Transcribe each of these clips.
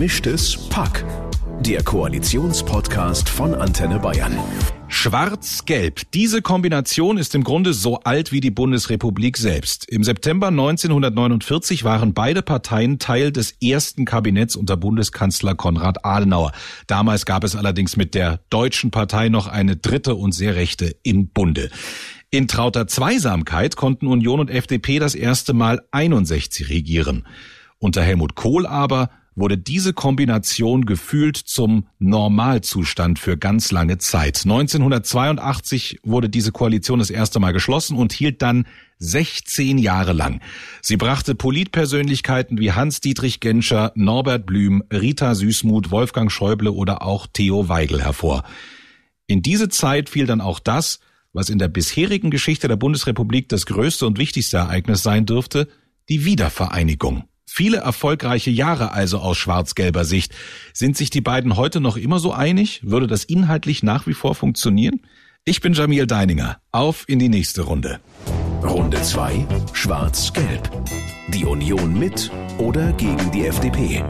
Gemischtes Pack. Der Koalitionspodcast von Antenne Bayern. Schwarz-Gelb. Diese Kombination ist im Grunde so alt wie die Bundesrepublik selbst. Im September 1949 waren beide Parteien Teil des ersten Kabinetts unter Bundeskanzler Konrad Adenauer. Damals gab es allerdings mit der Deutschen Partei noch eine dritte und sehr rechte im Bunde. In trauter Zweisamkeit konnten Union und FDP das erste Mal 61 regieren. Unter Helmut Kohl aber wurde diese Kombination gefühlt zum Normalzustand für ganz lange Zeit. 1982 wurde diese Koalition das erste Mal geschlossen und hielt dann 16 Jahre lang. Sie brachte Politpersönlichkeiten wie Hans-Dietrich Genscher, Norbert Blüm, Rita Süßmuth, Wolfgang Schäuble oder auch Theo Weigel hervor. In diese Zeit fiel dann auch das, was in der bisherigen Geschichte der Bundesrepublik das größte und wichtigste Ereignis sein dürfte, die Wiedervereinigung. Viele erfolgreiche Jahre also aus schwarz-gelber Sicht. Sind sich die beiden heute noch immer so einig? Würde das inhaltlich nach wie vor funktionieren? Ich bin Jamil Deininger. Auf in die nächste Runde. Runde 2. Schwarz-Gelb. Die Union mit oder gegen die FDP.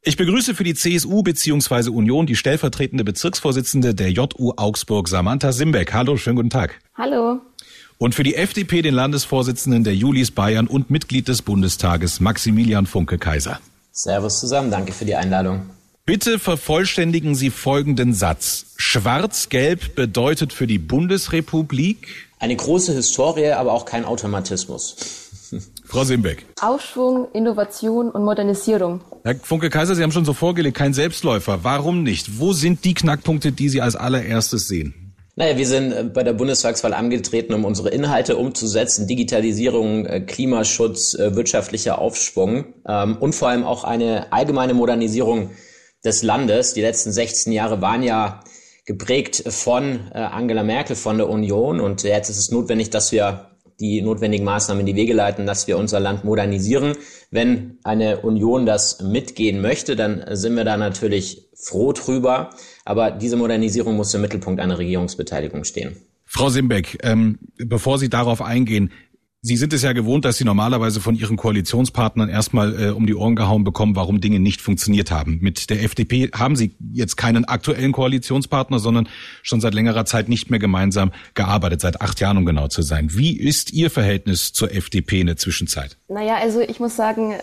Ich begrüße für die CSU bzw. Union die stellvertretende Bezirksvorsitzende der JU Augsburg, Samantha Simbeck. Hallo, schönen guten Tag. Hallo. Und für die FDP den Landesvorsitzenden der Julis Bayern und Mitglied des Bundestages Maximilian Funke Kaiser. Servus zusammen, danke für die Einladung. Bitte vervollständigen Sie folgenden Satz. Schwarz-Gelb bedeutet für die Bundesrepublik eine große Historie, aber auch kein Automatismus. Frau Simbeck. Aufschwung, Innovation und Modernisierung. Herr Funke Kaiser, Sie haben schon so vorgelegt, kein Selbstläufer. Warum nicht? Wo sind die Knackpunkte, die Sie als allererstes sehen? Naja, wir sind äh, bei der Bundestagswahl angetreten, um unsere Inhalte umzusetzen. Digitalisierung, äh, Klimaschutz, äh, wirtschaftlicher Aufschwung ähm, und vor allem auch eine allgemeine Modernisierung des Landes. Die letzten 16 Jahre waren ja geprägt von Angela Merkel, von der Union. Und jetzt ist es notwendig, dass wir die notwendigen Maßnahmen in die Wege leiten, dass wir unser Land modernisieren. Wenn eine Union das mitgehen möchte, dann sind wir da natürlich froh drüber. Aber diese Modernisierung muss im Mittelpunkt einer Regierungsbeteiligung stehen. Frau Simbeck, ähm, bevor Sie darauf eingehen, Sie sind es ja gewohnt, dass Sie normalerweise von Ihren Koalitionspartnern erstmal äh, um die Ohren gehauen bekommen, warum Dinge nicht funktioniert haben. Mit der FDP haben Sie jetzt keinen aktuellen Koalitionspartner, sondern schon seit längerer Zeit nicht mehr gemeinsam gearbeitet, seit acht Jahren, um genau zu sein. Wie ist Ihr Verhältnis zur FDP in der Zwischenzeit? Naja, also ich muss sagen,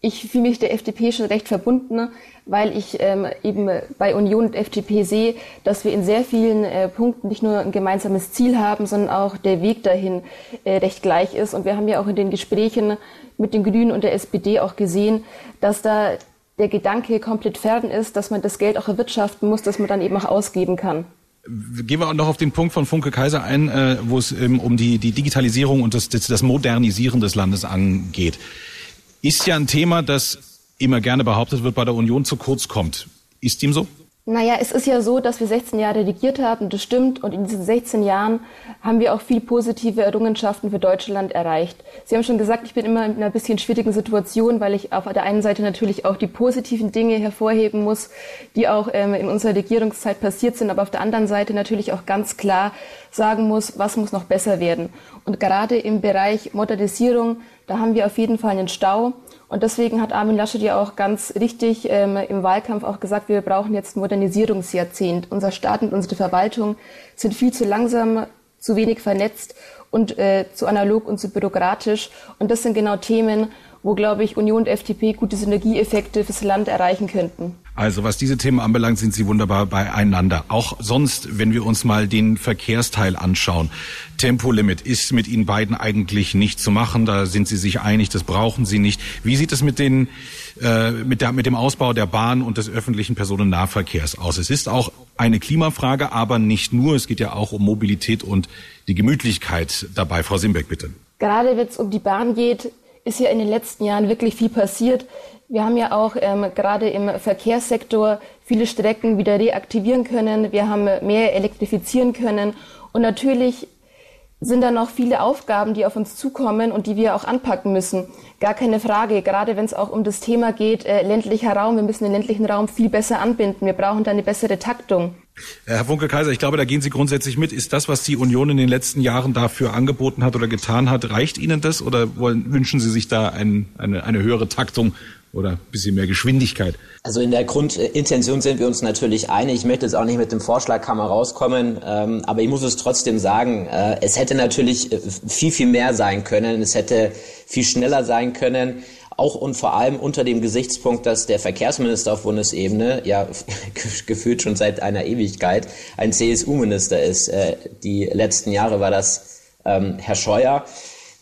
ich fühle mich der FDP schon recht verbunden, weil ich ähm, eben bei Union und FDP sehe, dass wir in sehr vielen äh, Punkten nicht nur ein gemeinsames Ziel haben, sondern auch der Weg dahin äh, recht gleich ist. Und wir haben ja auch in den Gesprächen mit den Grünen und der SPD auch gesehen, dass da der Gedanke komplett fern ist, dass man das Geld auch erwirtschaften muss, dass man dann eben auch ausgeben kann. Gehen wir auch noch auf den Punkt von Funke Kaiser ein, äh, wo es ähm, um die, die Digitalisierung und das, das Modernisieren des Landes angeht ist ja ein Thema, das immer gerne behauptet wird, bei der Union zu kurz kommt. Ist dem so? Naja, es ist ja so, dass wir 16 Jahre regiert haben, das stimmt. Und in diesen 16 Jahren haben wir auch viel positive Errungenschaften für Deutschland erreicht. Sie haben schon gesagt, ich bin immer in einer bisschen schwierigen Situation, weil ich auf der einen Seite natürlich auch die positiven Dinge hervorheben muss, die auch ähm, in unserer Regierungszeit passiert sind, aber auf der anderen Seite natürlich auch ganz klar sagen muss, was muss noch besser werden. Und gerade im Bereich Modernisierung, da haben wir auf jeden Fall einen Stau. Und deswegen hat Armin Laschet ja auch ganz richtig ähm, im Wahlkampf auch gesagt, wir brauchen jetzt ein Modernisierungsjahrzehnt. Unser Staat und unsere Verwaltung sind viel zu langsam, zu wenig vernetzt und äh, zu analog und zu bürokratisch. Und das sind genau Themen, wo, glaube ich, Union und FDP gute Synergieeffekte fürs Land erreichen könnten. Also was diese Themen anbelangt, sind Sie wunderbar beieinander. Auch sonst, wenn wir uns mal den Verkehrsteil anschauen. Tempolimit ist mit Ihnen beiden eigentlich nicht zu machen. Da sind Sie sich einig, das brauchen Sie nicht. Wie sieht es mit, den, äh, mit, der, mit dem Ausbau der Bahn und des öffentlichen Personennahverkehrs aus? Es ist auch eine Klimafrage, aber nicht nur. Es geht ja auch um Mobilität und die Gemütlichkeit dabei. Frau Simbeck, bitte. Gerade wenn es um die Bahn geht, ist ja in den letzten Jahren wirklich viel passiert. Wir haben ja auch ähm, gerade im Verkehrssektor viele Strecken wieder reaktivieren können. Wir haben mehr elektrifizieren können. Und natürlich sind da noch viele Aufgaben, die auf uns zukommen und die wir auch anpacken müssen. Gar keine Frage, gerade wenn es auch um das Thema geht, äh, ländlicher Raum. Wir müssen den ländlichen Raum viel besser anbinden. Wir brauchen da eine bessere Taktung. Herr Funke-Kaiser, ich glaube, da gehen Sie grundsätzlich mit. Ist das, was die Union in den letzten Jahren dafür angeboten hat oder getan hat, reicht Ihnen das oder wollen, wünschen Sie sich da ein, eine, eine höhere Taktung oder ein bisschen mehr Geschwindigkeit? Also in der Grundintention sind wir uns natürlich einig. Ich möchte jetzt auch nicht mit dem Vorschlagkammer rauskommen, ähm, aber ich muss es trotzdem sagen, äh, es hätte natürlich äh, viel, viel mehr sein können. Es hätte viel schneller sein können auch und vor allem unter dem Gesichtspunkt, dass der Verkehrsminister auf Bundesebene ja gefühlt schon seit einer Ewigkeit ein CSU-Minister ist. Äh, die letzten Jahre war das ähm, Herr Scheuer.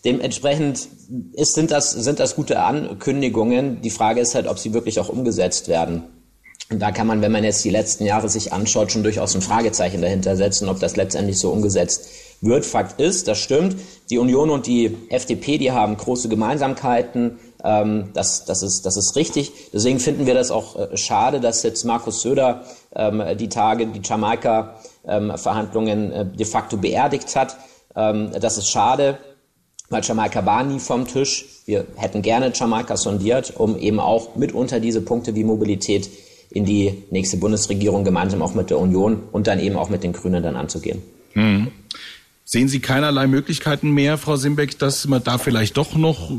Dementsprechend ist, sind, das, sind das gute Ankündigungen. Die Frage ist halt, ob sie wirklich auch umgesetzt werden. Und da kann man, wenn man jetzt die letzten Jahre sich anschaut, schon durchaus ein Fragezeichen dahinter setzen, ob das letztendlich so umgesetzt wird. Fakt ist, das stimmt, die Union und die FDP, die haben große Gemeinsamkeiten. Ähm, das, das, ist, das ist richtig. Deswegen finden wir das auch äh, schade, dass jetzt Markus Söder ähm, die Tage, die Jamaika-Verhandlungen ähm, äh, de facto beerdigt hat. Ähm, das ist schade, weil Jamaika war nie vom Tisch. Wir hätten gerne Jamaika sondiert, um eben auch mitunter diese Punkte wie Mobilität in die nächste Bundesregierung gemeinsam auch mit der Union und dann eben auch mit den Grünen dann anzugehen. Mhm. Sehen Sie keinerlei Möglichkeiten mehr, Frau Simbeck, dass man da vielleicht doch noch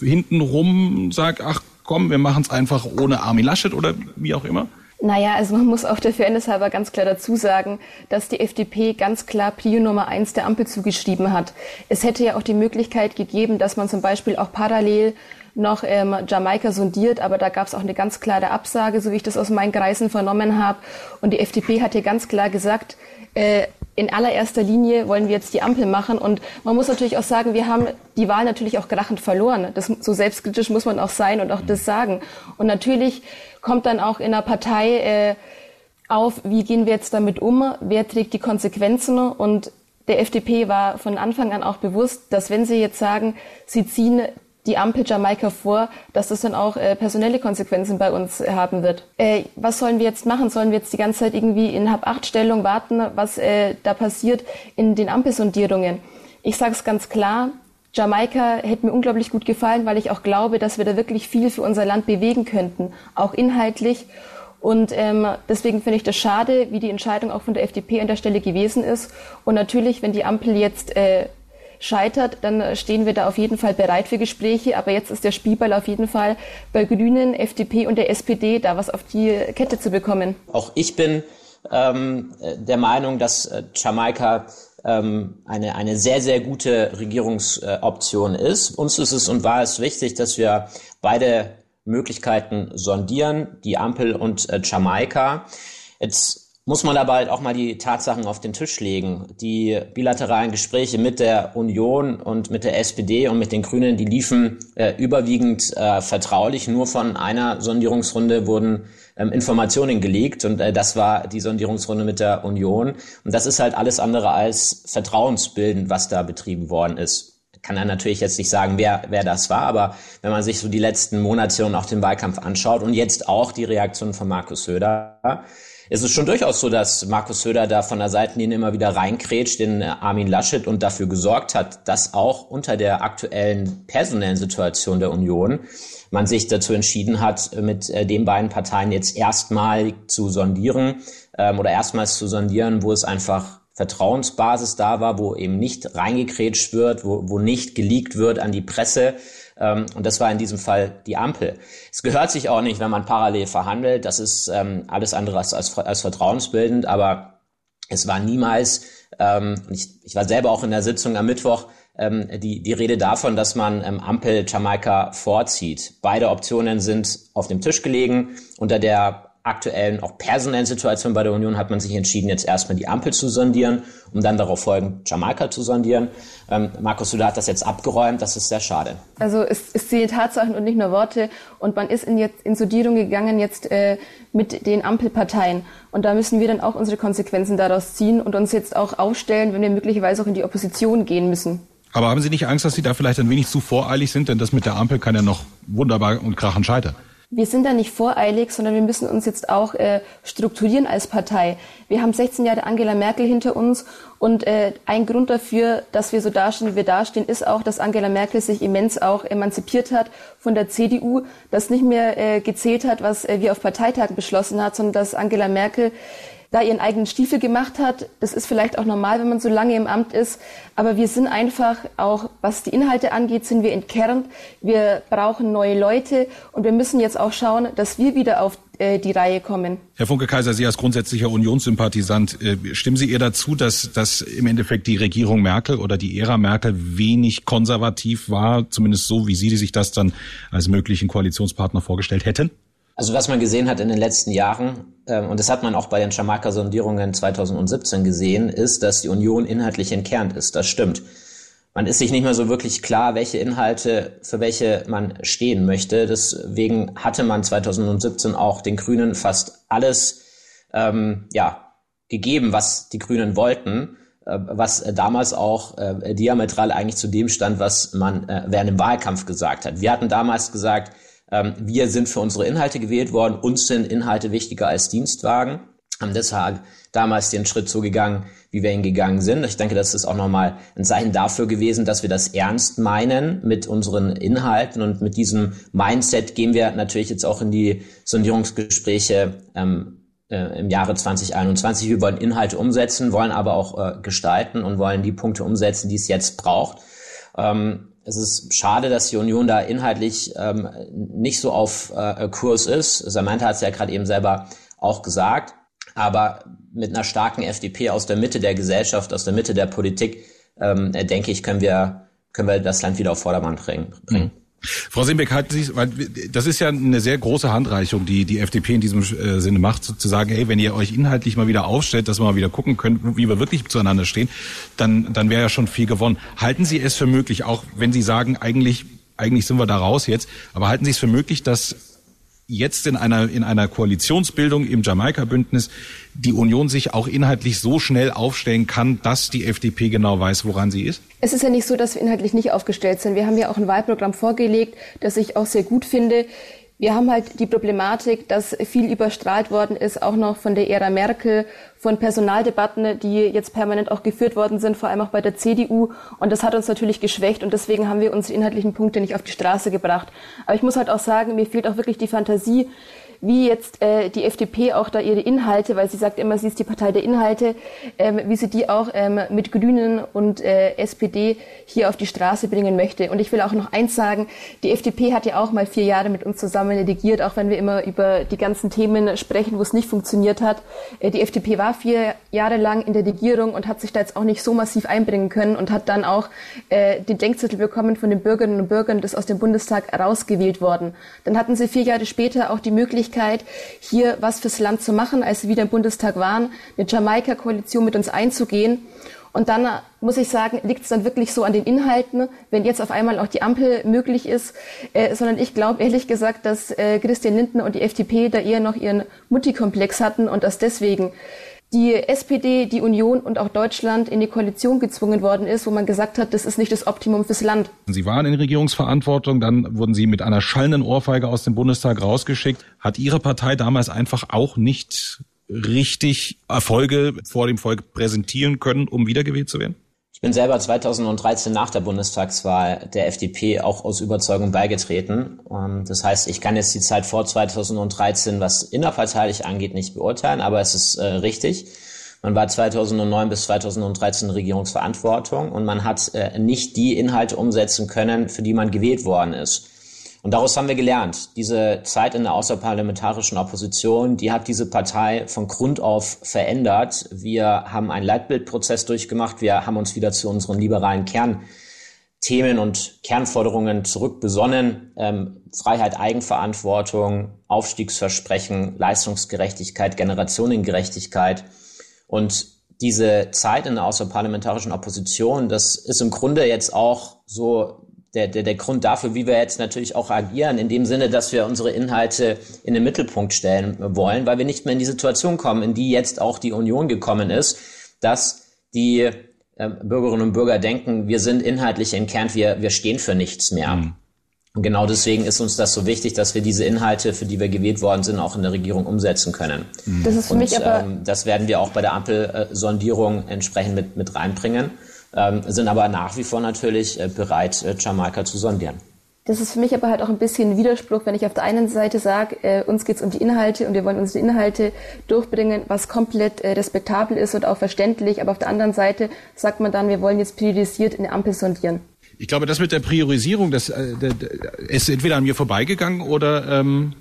hintenrum sagt, ach komm, wir machen es einfach ohne Armin Laschet oder wie auch immer? Naja, also man muss auch der Fairness halber ganz klar dazu sagen, dass die FDP ganz klar Prio Nummer eins der Ampel zugeschrieben hat. Es hätte ja auch die Möglichkeit gegeben, dass man zum Beispiel auch parallel noch ähm, Jamaika sondiert, aber da gab es auch eine ganz klare Absage, so wie ich das aus meinen Kreisen vernommen habe. Und die FDP hat hier ganz klar gesagt, äh, in allererster Linie wollen wir jetzt die Ampel machen. Und man muss natürlich auch sagen, wir haben die Wahl natürlich auch krachend verloren. Das, so selbstkritisch muss man auch sein und auch das sagen. Und natürlich kommt dann auch in der Partei äh, auf, wie gehen wir jetzt damit um, wer trägt die Konsequenzen. Und der FDP war von Anfang an auch bewusst, dass wenn sie jetzt sagen, sie ziehen die Ampel Jamaika vor, dass das dann auch äh, personelle Konsequenzen bei uns haben wird. Äh, was sollen wir jetzt machen? Sollen wir jetzt die ganze Zeit irgendwie in Hab-Acht-Stellung warten, was äh, da passiert in den Ampelsondierungen? Ich sage es ganz klar, Jamaika hätte mir unglaublich gut gefallen, weil ich auch glaube, dass wir da wirklich viel für unser Land bewegen könnten, auch inhaltlich. Und ähm, deswegen finde ich das schade, wie die Entscheidung auch von der FDP an der Stelle gewesen ist. Und natürlich, wenn die Ampel jetzt äh, scheitert, dann stehen wir da auf jeden Fall bereit für Gespräche. Aber jetzt ist der Spielball auf jeden Fall bei Grünen, FDP und der SPD, da was auf die Kette zu bekommen. Auch ich bin ähm, der Meinung, dass äh, Jamaika ähm, eine, eine sehr, sehr gute Regierungsoption ist. Uns ist es und war es wichtig, dass wir beide Möglichkeiten sondieren, die Ampel und äh, Jamaika. Jetzt muss man aber halt auch mal die Tatsachen auf den Tisch legen. Die bilateralen Gespräche mit der Union und mit der SPD und mit den Grünen, die liefen äh, überwiegend äh, vertraulich. Nur von einer Sondierungsrunde wurden ähm, Informationen gelegt und äh, das war die Sondierungsrunde mit der Union. Und das ist halt alles andere als vertrauensbildend, was da betrieben worden ist kann er natürlich jetzt nicht sagen, wer, wer das war, aber wenn man sich so die letzten Monate und auch den Wahlkampf anschaut und jetzt auch die Reaktion von Markus Söder, es ist schon durchaus so, dass Markus Söder da von der Seitenlinie immer wieder reinkrätscht in äh, Armin Laschet und dafür gesorgt hat, dass auch unter der aktuellen personellen Situation der Union man sich dazu entschieden hat, mit äh, den beiden Parteien jetzt erstmal zu sondieren ähm, oder erstmals zu sondieren, wo es einfach Vertrauensbasis da war, wo eben nicht reingekrätscht wird, wo, wo nicht geleakt wird an die Presse, ähm, und das war in diesem Fall die Ampel. Es gehört sich auch nicht, wenn man parallel verhandelt. Das ist ähm, alles andere als, als, als vertrauensbildend. Aber es war niemals, ähm, ich, ich war selber auch in der Sitzung am Mittwoch, ähm, die, die Rede davon, dass man ähm, Ampel Jamaika vorzieht. Beide Optionen sind auf dem Tisch gelegen. Unter der aktuellen, auch personellen Situation bei der Union hat man sich entschieden, jetzt erstmal die Ampel zu sondieren, um dann darauf folgend Jamaika zu sondieren. Ähm, Markus Söder hat das jetzt abgeräumt, das ist sehr schade. Also es, es sind Tatsachen und nicht nur Worte und man ist in, jetzt, in Sondierung gegangen jetzt äh, mit den Ampelparteien und da müssen wir dann auch unsere Konsequenzen daraus ziehen und uns jetzt auch aufstellen, wenn wir möglicherweise auch in die Opposition gehen müssen. Aber haben Sie nicht Angst, dass Sie da vielleicht ein wenig zu voreilig sind, denn das mit der Ampel kann ja noch wunderbar und krachend scheitern? Wir sind da nicht voreilig, sondern wir müssen uns jetzt auch äh, strukturieren als Partei. Wir haben 16 Jahre Angela Merkel hinter uns und äh, ein Grund dafür, dass wir so dastehen, wie wir dastehen, ist auch, dass Angela Merkel sich immens auch emanzipiert hat von der CDU, dass nicht mehr äh, gezählt hat, was äh, wir auf Parteitagen beschlossen hat, sondern dass Angela Merkel da ihren eigenen Stiefel gemacht hat. Das ist vielleicht auch normal, wenn man so lange im Amt ist. Aber wir sind einfach auch, was die Inhalte angeht, sind wir entkernt. Wir brauchen neue Leute und wir müssen jetzt auch schauen, dass wir wieder auf äh, die Reihe kommen. Herr Funke-Kaiser, Sie als grundsätzlicher Unionssympathisant, äh, stimmen Sie ihr dazu, dass, dass im Endeffekt die Regierung Merkel oder die Ära Merkel wenig konservativ war, zumindest so, wie Sie sich das dann als möglichen Koalitionspartner vorgestellt hätten? Also was man gesehen hat in den letzten Jahren, ähm, und das hat man auch bei den Jamaika-Sondierungen 2017 gesehen, ist, dass die Union inhaltlich entkernt ist. Das stimmt. Man ist sich nicht mehr so wirklich klar, welche Inhalte für welche man stehen möchte. Deswegen hatte man 2017 auch den Grünen fast alles ähm, ja, gegeben, was die Grünen wollten äh, was damals auch äh, diametral eigentlich zu dem stand, was man äh, während dem Wahlkampf gesagt hat. Wir hatten damals gesagt, wir sind für unsere Inhalte gewählt worden. Uns sind Inhalte wichtiger als Dienstwagen. Haben deshalb damals den Schritt so gegangen, wie wir ihn gegangen sind. Ich denke, das ist auch nochmal ein Zeichen dafür gewesen, dass wir das ernst meinen mit unseren Inhalten und mit diesem Mindset gehen wir natürlich jetzt auch in die Sondierungsgespräche ähm, äh, im Jahre 2021. Wir wollen Inhalte umsetzen, wollen aber auch äh, gestalten und wollen die Punkte umsetzen, die es jetzt braucht. Ähm, es ist schade, dass die Union da inhaltlich ähm, nicht so auf äh, Kurs ist. Samantha hat es ja gerade eben selber auch gesagt. Aber mit einer starken FDP aus der Mitte der Gesellschaft, aus der Mitte der Politik, ähm, denke ich, können wir, können wir das Land wieder auf Vordermann bringen. Mhm. Frau Simbeck, halten Sie, weil das ist ja eine sehr große Handreichung, die die FDP in diesem äh, Sinne macht, zu sagen, hey, wenn ihr euch inhaltlich mal wieder aufstellt, dass wir mal wieder gucken können, wie wir wirklich zueinander stehen, dann, dann wäre ja schon viel gewonnen. Halten Sie es für möglich, auch wenn Sie sagen, eigentlich, eigentlich sind wir da raus jetzt, aber halten Sie es für möglich, dass jetzt in einer, in einer Koalitionsbildung im Jamaika-Bündnis die Union sich auch inhaltlich so schnell aufstellen kann, dass die FDP genau weiß, woran sie ist? Es ist ja nicht so, dass wir inhaltlich nicht aufgestellt sind. Wir haben ja auch ein Wahlprogramm vorgelegt, das ich auch sehr gut finde. Wir haben halt die Problematik, dass viel überstrahlt worden ist, auch noch von der Ära Merkel, von Personaldebatten, die jetzt permanent auch geführt worden sind, vor allem auch bei der CDU. Und das hat uns natürlich geschwächt und deswegen haben wir unsere inhaltlichen Punkte nicht auf die Straße gebracht. Aber ich muss halt auch sagen, mir fehlt auch wirklich die Fantasie, wie jetzt äh, die FDP auch da ihre Inhalte, weil sie sagt immer, sie ist die Partei der Inhalte, ähm, wie sie die auch ähm, mit Grünen und äh, SPD hier auf die Straße bringen möchte. Und ich will auch noch eins sagen, die FDP hat ja auch mal vier Jahre mit uns zusammen regiert, auch wenn wir immer über die ganzen Themen sprechen, wo es nicht funktioniert hat. Äh, die FDP war vier Jahre lang in der Regierung und hat sich da jetzt auch nicht so massiv einbringen können und hat dann auch äh, den Denkzettel bekommen von den Bürgerinnen und Bürgern, das aus dem Bundestag rausgewählt worden. Dann hatten sie vier Jahre später auch die Möglichkeit, Möglichkeit, hier was fürs Land zu machen, als sie wieder im Bundestag waren, eine Jamaika-Koalition mit uns einzugehen. Und dann muss ich sagen, liegt es dann wirklich so an den Inhalten, wenn jetzt auf einmal auch die Ampel möglich ist, äh, sondern ich glaube ehrlich gesagt, dass äh, Christian Lindner und die FDP da eher noch ihren Mutti-Komplex hatten und dass deswegen die SPD, die Union und auch Deutschland in die Koalition gezwungen worden ist, wo man gesagt hat, das ist nicht das Optimum fürs Land. Sie waren in Regierungsverantwortung, dann wurden Sie mit einer schallenden Ohrfeige aus dem Bundestag rausgeschickt. Hat Ihre Partei damals einfach auch nicht richtig Erfolge vor dem Volk präsentieren können, um wiedergewählt zu werden? Bin selber 2013 nach der Bundestagswahl der FDP auch aus Überzeugung beigetreten. Ähm, das heißt, ich kann jetzt die Zeit vor 2013, was innerparteilich angeht, nicht beurteilen, aber es ist äh, richtig. Man war 2009 bis 2013 Regierungsverantwortung und man hat äh, nicht die Inhalte umsetzen können, für die man gewählt worden ist. Und daraus haben wir gelernt. Diese Zeit in der außerparlamentarischen Opposition, die hat diese Partei von Grund auf verändert. Wir haben einen Leitbildprozess durchgemacht. Wir haben uns wieder zu unseren liberalen Kernthemen und Kernforderungen zurückbesonnen. Ähm, Freiheit, Eigenverantwortung, Aufstiegsversprechen, Leistungsgerechtigkeit, Generationengerechtigkeit. Und diese Zeit in der außerparlamentarischen Opposition, das ist im Grunde jetzt auch so der, der, der Grund dafür, wie wir jetzt natürlich auch agieren, in dem Sinne, dass wir unsere Inhalte in den Mittelpunkt stellen wollen, weil wir nicht mehr in die Situation kommen, in die jetzt auch die Union gekommen ist, dass die äh, Bürgerinnen und Bürger denken, wir sind inhaltlich entkernt, wir, wir stehen für nichts mehr. Mhm. Und genau deswegen ist uns das so wichtig, dass wir diese Inhalte, für die wir gewählt worden sind, auch in der Regierung umsetzen können. Das ist für und, mich aber ähm, das werden wir auch bei der Ampelsondierung entsprechend mit, mit reinbringen ähm, sind aber nach wie vor natürlich äh, bereit, äh, Jamaika zu sondieren. Das ist für mich aber halt auch ein bisschen ein Widerspruch, wenn ich auf der einen Seite sage, äh, uns geht es um die Inhalte und wir wollen unsere Inhalte durchbringen, was komplett äh, respektabel ist und auch verständlich, aber auf der anderen Seite sagt man dann, wir wollen jetzt priorisiert eine Ampel sondieren. Ich glaube, das mit der Priorisierung, das äh, ist entweder an mir vorbeigegangen oder ähm,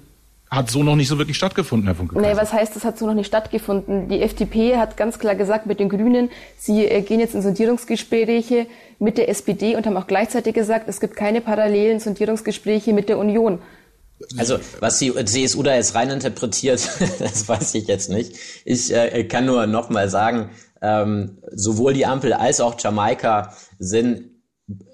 hat so noch nicht so wirklich stattgefunden, Herr Funke. Nee, was heißt, das hat so noch nicht stattgefunden? Die FDP hat ganz klar gesagt mit den Grünen, sie äh, gehen jetzt in Sondierungsgespräche mit der SPD und haben auch gleichzeitig gesagt, es gibt keine parallelen Sondierungsgespräche mit der Union. Also, was die CSU da jetzt reininterpretiert, das weiß ich jetzt nicht. Ich äh, kann nur nochmal sagen, ähm, sowohl die Ampel als auch Jamaika sind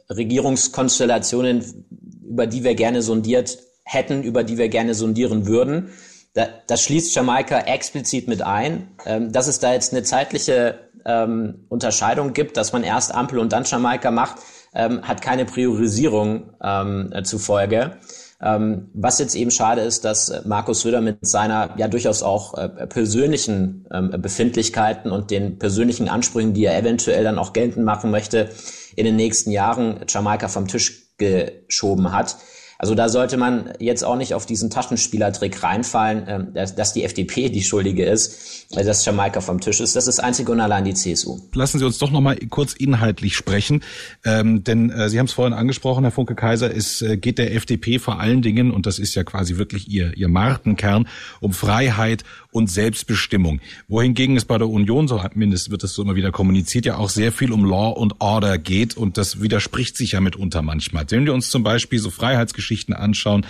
Regierungskonstellationen, über die wir gerne sondiert hätten, über die wir gerne sondieren würden. Da, das schließt Jamaika explizit mit ein. Ähm, dass es da jetzt eine zeitliche ähm, Unterscheidung gibt, dass man erst Ampel und dann Jamaika macht, ähm, hat keine Priorisierung ähm, äh, zufolge. Ähm, was jetzt eben schade ist, dass Markus Söder mit seiner ja durchaus auch äh, persönlichen ähm, Befindlichkeiten und den persönlichen Ansprüchen, die er eventuell dann auch geltend machen möchte, in den nächsten Jahren Jamaika vom Tisch geschoben hat. Also da sollte man jetzt auch nicht auf diesen Taschenspielertrick reinfallen, ähm, dass, dass die FDP die Schuldige ist, weil das Jamaika vom Tisch ist. Das ist einzig und allein die CSU. Lassen Sie uns doch noch mal kurz inhaltlich sprechen, ähm, denn äh, Sie haben es vorhin angesprochen, Herr Funke Kaiser, es äh, geht der FDP vor allen Dingen, und das ist ja quasi wirklich ihr, ihr Markenkern, um Freiheit und Selbstbestimmung. Wohingegen es bei der Union, so mindestens wird es so immer wieder kommuniziert, ja auch sehr viel um Law und Order geht und das widerspricht sich ja mitunter manchmal. Wenn wir uns zum Beispiel so Freiheitsgeschichten anschauen,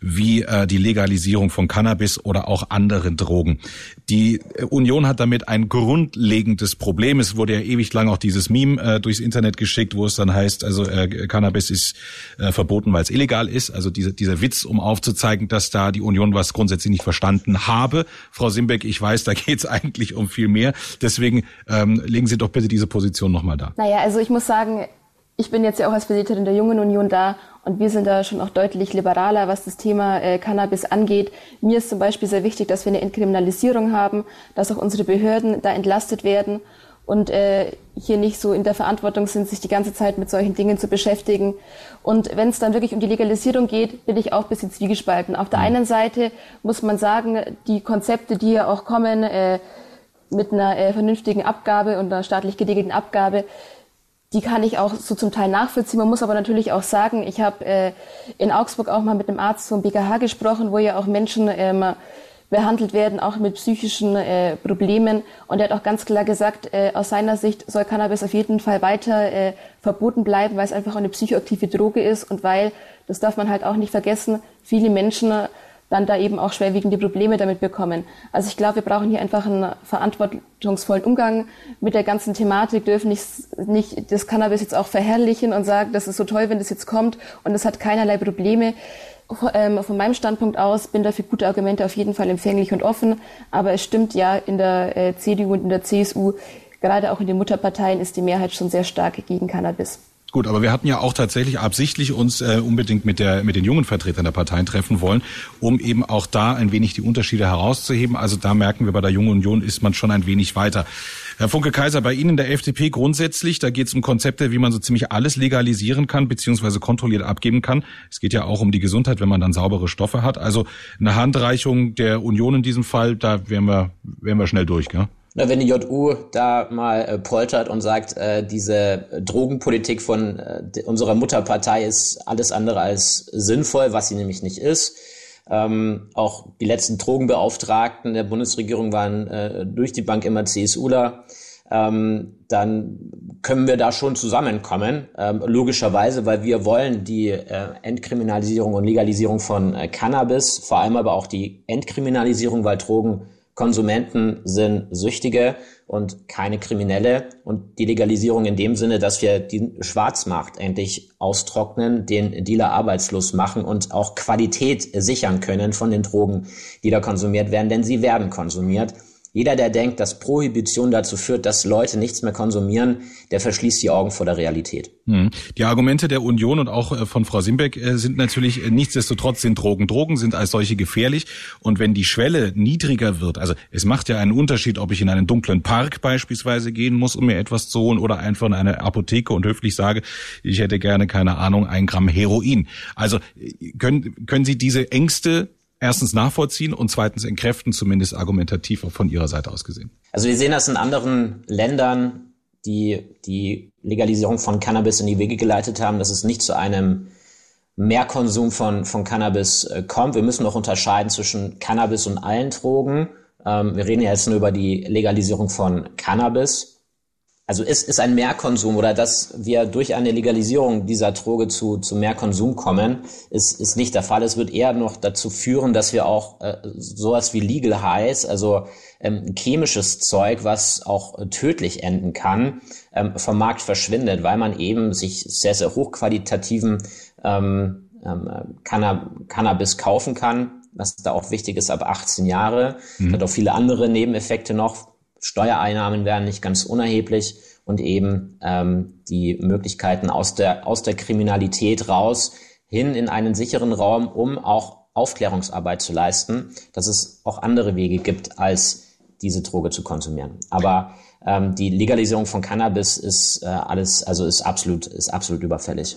wie äh, die Legalisierung von Cannabis oder auch anderen Drogen. Die Union hat damit ein grundlegendes Problem. Es wurde ja ewig lang auch dieses Meme äh, durchs Internet geschickt, wo es dann heißt, also äh, Cannabis ist äh, verboten, weil es illegal ist. Also diese, dieser Witz, um aufzuzeigen, dass da die Union was grundsätzlich nicht verstanden habe. Frau Simbeck, ich weiß, da geht es eigentlich um viel mehr. Deswegen ähm, legen Sie doch bitte diese Position nochmal da. Naja, also ich muss sagen, ich bin jetzt ja auch als Vertreterin der Jungen Union da und wir sind da schon auch deutlich liberaler, was das Thema äh, Cannabis angeht. Mir ist zum Beispiel sehr wichtig, dass wir eine Entkriminalisierung haben, dass auch unsere Behörden da entlastet werden und äh, hier nicht so in der Verantwortung sind, sich die ganze Zeit mit solchen Dingen zu beschäftigen. Und wenn es dann wirklich um die Legalisierung geht, bin ich auch ein bisschen zwiegespalten. Auf der mhm. einen Seite muss man sagen, die Konzepte, die ja auch kommen, äh, mit einer äh, vernünftigen Abgabe und einer staatlich geregelten Abgabe, die kann ich auch so zum Teil nachvollziehen. Man muss aber natürlich auch sagen, ich habe äh, in Augsburg auch mal mit einem Arzt vom BKH gesprochen, wo ja auch Menschen ähm, behandelt werden, auch mit psychischen äh, Problemen. Und er hat auch ganz klar gesagt, äh, aus seiner Sicht soll Cannabis auf jeden Fall weiter äh, verboten bleiben, weil es einfach eine psychoaktive Droge ist und weil, das darf man halt auch nicht vergessen, viele Menschen dann da eben auch schwerwiegende Probleme damit bekommen. Also ich glaube, wir brauchen hier einfach einen verantwortungsvollen Umgang mit der ganzen Thematik, dürfen nicht, nicht das Cannabis jetzt auch verherrlichen und sagen, das ist so toll, wenn das jetzt kommt und es hat keinerlei Probleme ähm, von meinem Standpunkt aus bin dafür gute Argumente auf jeden Fall empfänglich und offen. Aber es stimmt ja, in der äh, CDU und in der CSU, gerade auch in den Mutterparteien, ist die Mehrheit schon sehr stark gegen Cannabis. Gut, aber wir hatten ja auch tatsächlich absichtlich uns äh, unbedingt mit der mit den jungen Vertretern der Parteien treffen wollen, um eben auch da ein wenig die Unterschiede herauszuheben. Also da merken wir bei der Jungen Union ist man schon ein wenig weiter. Herr Funke Kaiser, bei Ihnen in der FDP grundsätzlich, da geht es um Konzepte, wie man so ziemlich alles legalisieren kann beziehungsweise kontrolliert abgeben kann. Es geht ja auch um die Gesundheit, wenn man dann saubere Stoffe hat. Also eine Handreichung der Union in diesem Fall, da wären wir wären wir schnell durch, gell? Na, wenn die JU da mal äh, poltert und sagt, äh, diese Drogenpolitik von äh, unserer Mutterpartei ist alles andere als sinnvoll, was sie nämlich nicht ist. Ähm, auch die letzten Drogenbeauftragten der Bundesregierung waren äh, durch die Bank immer CSUler. Ähm, dann können wir da schon zusammenkommen, ähm, logischerweise, weil wir wollen die äh, Entkriminalisierung und Legalisierung von äh, Cannabis, vor allem aber auch die Entkriminalisierung, weil Drogen Konsumenten sind Süchtige und keine Kriminelle. Und die Legalisierung in dem Sinne, dass wir den Schwarzmarkt endlich austrocknen, den Dealer arbeitslos machen und auch Qualität sichern können von den Drogen, die da konsumiert werden, denn sie werden konsumiert. Jeder, der denkt, dass Prohibition dazu führt, dass Leute nichts mehr konsumieren, der verschließt die Augen vor der Realität. Hm. Die Argumente der Union und auch äh, von Frau Simbeck äh, sind natürlich äh, nichtsdestotrotz sind Drogen. Drogen sind als solche gefährlich. Und wenn die Schwelle niedriger wird, also es macht ja einen Unterschied, ob ich in einen dunklen Park beispielsweise gehen muss, um mir etwas zu holen, oder einfach in eine Apotheke und höflich sage, ich hätte gerne, keine Ahnung, ein Gramm Heroin. Also können, können Sie diese Ängste erstens nachvollziehen und zweitens entkräften, zumindest argumentativ von Ihrer Seite aus gesehen? Also wir sehen das in anderen Ländern, die die Legalisierung von Cannabis in die Wege geleitet haben, dass es nicht zu einem Mehrkonsum von, von Cannabis äh, kommt. Wir müssen auch unterscheiden zwischen Cannabis und allen Drogen. Ähm, wir reden ja jetzt nur über die Legalisierung von Cannabis also ist, ist ein Mehrkonsum oder dass wir durch eine Legalisierung dieser Droge zu, zu mehr Konsum kommen, ist, ist nicht der Fall. Es wird eher noch dazu führen, dass wir auch äh, sowas wie Legal Highs, also ähm, chemisches Zeug, was auch äh, tödlich enden kann, ähm, vom Markt verschwindet, weil man eben sich sehr, sehr hochqualitativen ähm, ähm, Canna Cannabis kaufen kann, was da auch wichtig ist ab 18 Jahre. Mhm. Hat auch viele andere Nebeneffekte noch Steuereinnahmen werden nicht ganz unerheblich und eben ähm, die Möglichkeiten aus der, aus der Kriminalität raus hin in einen sicheren Raum, um auch Aufklärungsarbeit zu leisten, dass es auch andere Wege gibt, als diese Droge zu konsumieren. Aber ähm, die Legalisierung von Cannabis ist äh, alles, also ist absolut, ist absolut überfällig.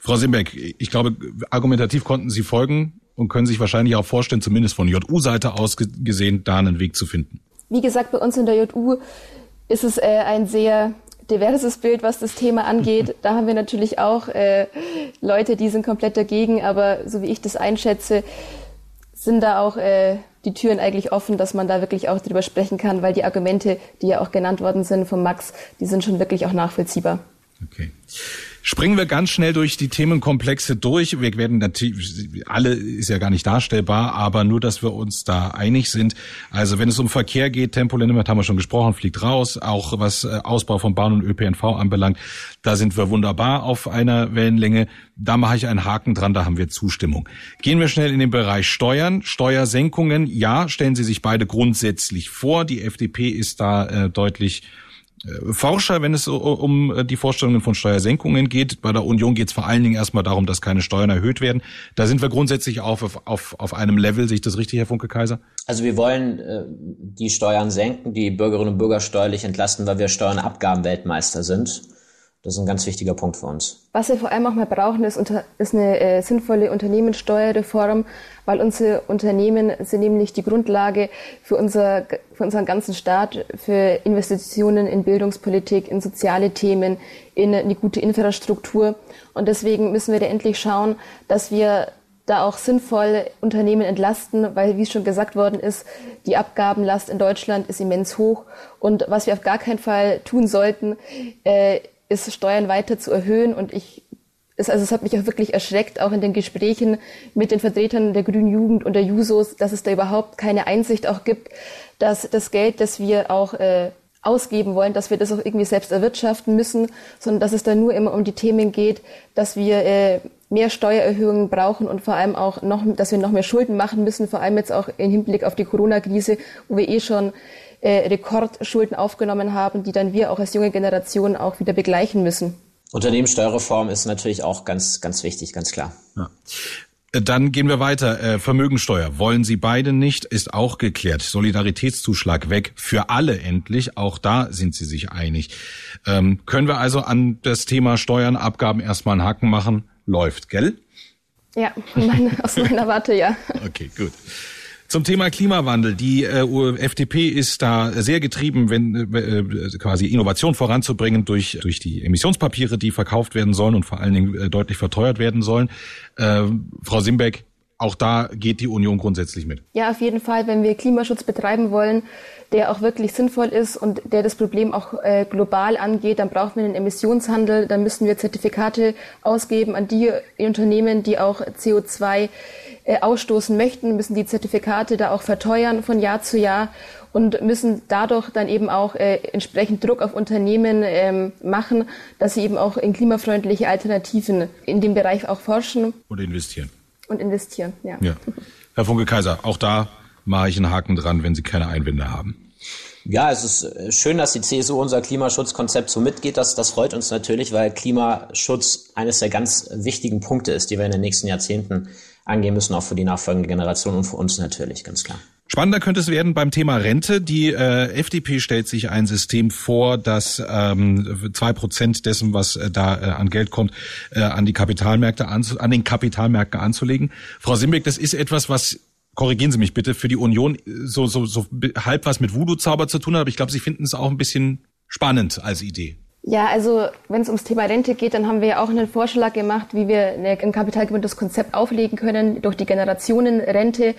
Frau Simbeck, ich glaube, argumentativ konnten Sie folgen und können sich wahrscheinlich auch vorstellen, zumindest von JU-Seite aus gesehen, da einen Weg zu finden. Wie gesagt, bei uns in der JU ist es äh, ein sehr diverses Bild, was das Thema angeht. Da haben wir natürlich auch äh, Leute, die sind komplett dagegen, aber so wie ich das einschätze, sind da auch äh, die Türen eigentlich offen, dass man da wirklich auch drüber sprechen kann, weil die Argumente, die ja auch genannt worden sind von Max, die sind schon wirklich auch nachvollziehbar. Okay. Springen wir ganz schnell durch die Themenkomplexe durch. Wir werden natürlich, alle ist ja gar nicht darstellbar, aber nur, dass wir uns da einig sind. Also wenn es um Verkehr geht, Tempolimit haben wir schon gesprochen, fliegt raus. Auch was äh, Ausbau von Bahn und ÖPNV anbelangt, da sind wir wunderbar auf einer Wellenlänge. Da mache ich einen Haken dran, da haben wir Zustimmung. Gehen wir schnell in den Bereich Steuern. Steuersenkungen, ja, stellen Sie sich beide grundsätzlich vor. Die FDP ist da äh, deutlich Forscher, wenn es um äh, die Vorstellungen von Steuersenkungen geht. Bei der Union geht es vor allen Dingen erstmal darum, dass keine Steuern erhöht werden. Da sind wir grundsätzlich auf, auf, auf einem Level. Sehe ich das richtig, Herr Funke Kaiser? Also wir wollen äh, die Steuern senken, die Bürgerinnen und Bürger steuerlich entlasten, weil wir Steuernabgabenweltmeister sind. Das ist ein ganz wichtiger Punkt für uns. Was wir vor allem auch mal brauchen, ist, unter, ist eine äh, sinnvolle Unternehmenssteuerreform, weil unsere Unternehmen sind nämlich die Grundlage für, unser, für unseren ganzen Staat, für Investitionen in Bildungspolitik, in soziale Themen, in eine gute Infrastruktur. Und deswegen müssen wir da endlich schauen, dass wir da auch sinnvoll Unternehmen entlasten, weil, wie schon gesagt worden ist, die Abgabenlast in Deutschland ist immens hoch. Und was wir auf gar keinen Fall tun sollten, äh, ist, Steuern weiter zu erhöhen. Und ich, es, also es hat mich auch wirklich erschreckt, auch in den Gesprächen mit den Vertretern der Grünen Jugend und der Jusos, dass es da überhaupt keine Einsicht auch gibt, dass das Geld, das wir auch äh, ausgeben wollen, dass wir das auch irgendwie selbst erwirtschaften müssen, sondern dass es da nur immer um die Themen geht, dass wir äh, mehr Steuererhöhungen brauchen und vor allem auch noch, dass wir noch mehr Schulden machen müssen, vor allem jetzt auch im Hinblick auf die Corona-Krise, wo wir eh schon äh, Rekordschulden aufgenommen haben, die dann wir auch als junge Generation auch wieder begleichen müssen. Unternehmenssteuerreform ist natürlich auch ganz, ganz wichtig, ganz klar. Ja. Dann gehen wir weiter. Äh, Vermögensteuer wollen Sie beide nicht, ist auch geklärt. Solidaritätszuschlag weg für alle endlich. Auch da sind Sie sich einig. Ähm, können wir also an das Thema Steuern, Abgaben erstmal einen Haken machen? Läuft, gell? Ja, meine, aus meiner Warte ja. Okay, gut. Zum Thema Klimawandel. Die äh, FDP ist da sehr getrieben, wenn äh, äh, quasi Innovation voranzubringen durch durch die Emissionspapiere, die verkauft werden sollen und vor allen Dingen äh, deutlich verteuert werden sollen. Äh, Frau Simbeck, auch da geht die Union grundsätzlich mit. Ja, auf jeden Fall, wenn wir Klimaschutz betreiben wollen, der auch wirklich sinnvoll ist und der das Problem auch äh, global angeht, dann brauchen wir einen Emissionshandel, dann müssen wir Zertifikate ausgeben an die Unternehmen, die auch CO2 äh, ausstoßen möchten, müssen die Zertifikate da auch verteuern von Jahr zu Jahr und müssen dadurch dann eben auch äh, entsprechend Druck auf Unternehmen ähm, machen, dass sie eben auch in klimafreundliche Alternativen in dem Bereich auch forschen. Und investieren. Und investieren, ja. ja. Herr Funke Kaiser, auch da mache ich einen Haken dran, wenn Sie keine Einwände haben. Ja, es ist äh, schön, dass die CSU unser Klimaschutzkonzept so mitgeht. Das, das freut uns natürlich, weil Klimaschutz eines der ganz wichtigen Punkte ist, die wir in den nächsten Jahrzehnten angehen müssen, auch für die nachfolgende Generation und für uns natürlich, ganz klar. Spannender könnte es werden beim Thema Rente. Die äh, FDP stellt sich ein System vor, das ähm, zwei Prozent dessen, was äh, da äh, an Geld kommt, äh, an die Kapitalmärkte anzu an den Kapitalmärkten anzulegen. Frau Simbeck, das ist etwas, was korrigieren Sie mich bitte, für die Union so, so, so halb was mit Voodoo-Zauber zu tun hat, aber ich glaube, Sie finden es auch ein bisschen spannend als Idee. Ja, also wenn es ums Thema Rente geht, dann haben wir ja auch einen Vorschlag gemacht, wie wir ein kapitalgebündeltes Konzept auflegen können durch die Generationenrente,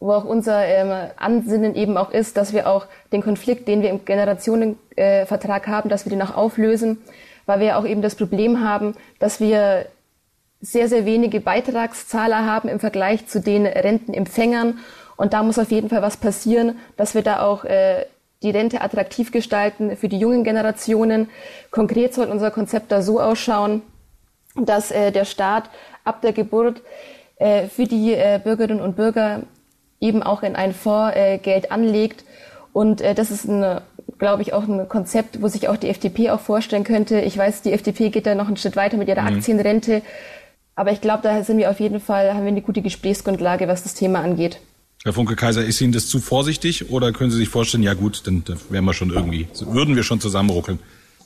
wo auch unser ähm, Ansinnen eben auch ist, dass wir auch den Konflikt, den wir im Generationenvertrag äh, haben, dass wir den auch auflösen, weil wir auch eben das Problem haben, dass wir sehr, sehr wenige Beitragszahler haben im Vergleich zu den Rentenempfängern. Und da muss auf jeden Fall was passieren, dass wir da auch äh, die Rente attraktiv gestalten für die jungen Generationen. Konkret soll unser Konzept da so ausschauen, dass äh, der Staat ab der Geburt äh, für die äh, Bürgerinnen und Bürger eben auch in einen Fonds äh, Geld anlegt. Und äh, das ist ein glaube ich, auch ein Konzept, wo sich auch die FDP auch vorstellen könnte. Ich weiß, die FDP geht da noch einen Schritt weiter mit ihrer mhm. Aktienrente. Aber ich glaube, da sind wir auf jeden Fall, haben wir eine gute Gesprächsgrundlage, was das Thema angeht. Herr Funke Kaiser, ist Ihnen das zu vorsichtig oder können Sie sich vorstellen, ja gut, dann wären wir schon irgendwie, würden wir schon zusammenruckeln?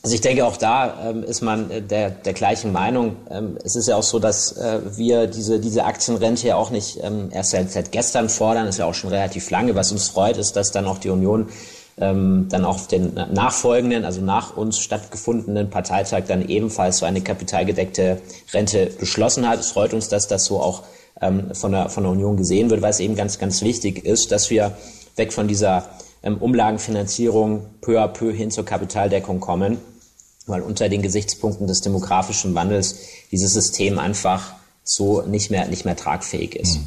Also ich denke, auch da ähm, ist man äh, der, der gleichen Meinung. Ähm, es ist ja auch so, dass äh, wir diese, diese Aktienrente ja auch nicht ähm, erst seit, seit gestern fordern, ist ja auch schon relativ lange. Was uns freut, ist, dass dann auch die Union ähm, dann auch den nachfolgenden, also nach uns stattgefundenen Parteitag dann ebenfalls so eine kapitalgedeckte Rente beschlossen hat. Es freut uns, dass das so auch ähm, von, der, von der Union gesehen wird, weil es eben ganz, ganz wichtig ist, dass wir weg von dieser ähm, Umlagenfinanzierung peu à peu hin zur Kapitaldeckung kommen, weil unter den Gesichtspunkten des demografischen Wandels dieses System einfach so nicht mehr, nicht mehr tragfähig ist. Mhm.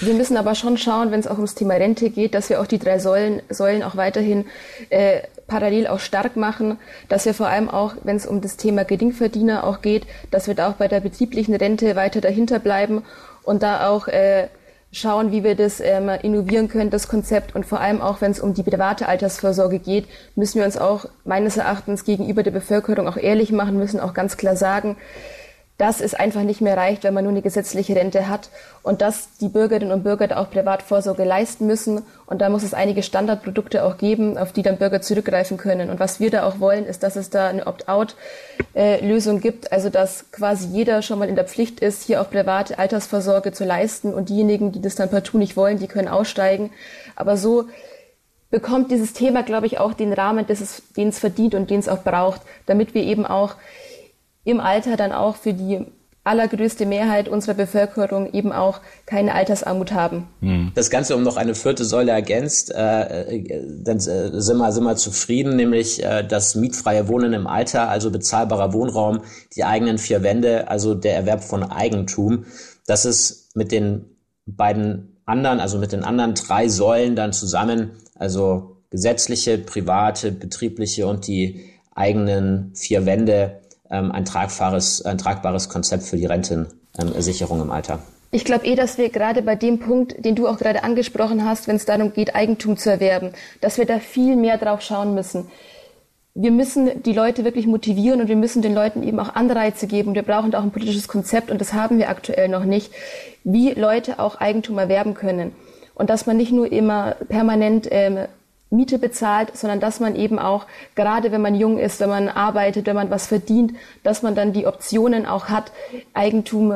Wir müssen aber schon schauen, wenn es auch ums Thema Rente geht, dass wir auch die drei Säulen, Säulen auch weiterhin äh, parallel auch stark machen, dass wir vor allem auch, wenn es um das Thema Geringverdiener auch geht, dass wir da auch bei der betrieblichen Rente weiter dahinter bleiben und da auch äh, schauen, wie wir das ähm, innovieren können, das Konzept. Und vor allem auch, wenn es um die private Altersvorsorge geht, müssen wir uns auch meines Erachtens gegenüber der Bevölkerung auch ehrlich machen, müssen auch ganz klar sagen, dass es einfach nicht mehr reicht, wenn man nur eine gesetzliche Rente hat und dass die Bürgerinnen und Bürger da auch Privatvorsorge leisten müssen. Und da muss es einige Standardprodukte auch geben, auf die dann Bürger zurückgreifen können. Und was wir da auch wollen, ist, dass es da eine Opt-out-Lösung gibt, also dass quasi jeder schon mal in der Pflicht ist, hier auch private Altersvorsorge zu leisten und diejenigen, die das dann partout nicht wollen, die können aussteigen. Aber so bekommt dieses Thema, glaube ich, auch den Rahmen, den es verdient und den es auch braucht, damit wir eben auch im Alter dann auch für die allergrößte Mehrheit unserer Bevölkerung eben auch keine Altersarmut haben. Hm. Das Ganze um noch eine vierte Säule ergänzt, äh, äh, dann äh, sind, wir, sind wir zufrieden, nämlich äh, das mietfreie Wohnen im Alter, also bezahlbarer Wohnraum, die eigenen vier Wände, also der Erwerb von Eigentum. Das ist mit den beiden anderen, also mit den anderen drei Säulen dann zusammen, also gesetzliche, private, betriebliche und die eigenen vier Wände, ähm, ein, tragbares, ein tragbares Konzept für die Rentensicherung im Alter. Ich glaube eh, dass wir gerade bei dem Punkt, den du auch gerade angesprochen hast, wenn es darum geht, Eigentum zu erwerben, dass wir da viel mehr drauf schauen müssen. Wir müssen die Leute wirklich motivieren und wir müssen den Leuten eben auch Anreize geben. Wir brauchen da auch ein politisches Konzept und das haben wir aktuell noch nicht, wie Leute auch Eigentum erwerben können. Und dass man nicht nur immer permanent ähm, Miete bezahlt, sondern dass man eben auch, gerade wenn man jung ist, wenn man arbeitet, wenn man was verdient, dass man dann die Optionen auch hat, Eigentum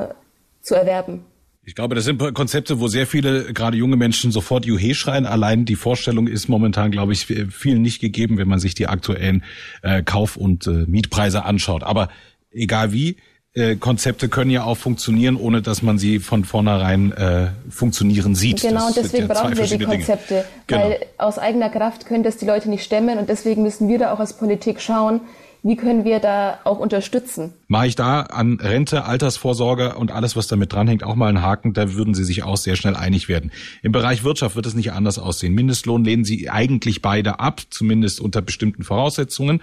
zu erwerben. Ich glaube, das sind Konzepte, wo sehr viele, gerade junge Menschen, sofort Juhe schreien. Allein die Vorstellung ist momentan, glaube ich, vielen nicht gegeben, wenn man sich die aktuellen äh, Kauf- und äh, Mietpreise anschaut. Aber egal wie, äh, Konzepte können ja auch funktionieren, ohne dass man sie von vornherein äh, funktionieren sieht. Genau, und deswegen ja brauchen wir die Konzepte, genau. weil aus eigener Kraft können das die Leute nicht stemmen und deswegen müssen wir da auch als Politik schauen, wie können wir da auch unterstützen? Mache ich da an Rente, Altersvorsorge und alles, was damit dranhängt, auch mal einen Haken, da würden Sie sich auch sehr schnell einig werden. Im Bereich Wirtschaft wird es nicht anders aussehen. Mindestlohn lehnen Sie eigentlich beide ab, zumindest unter bestimmten Voraussetzungen.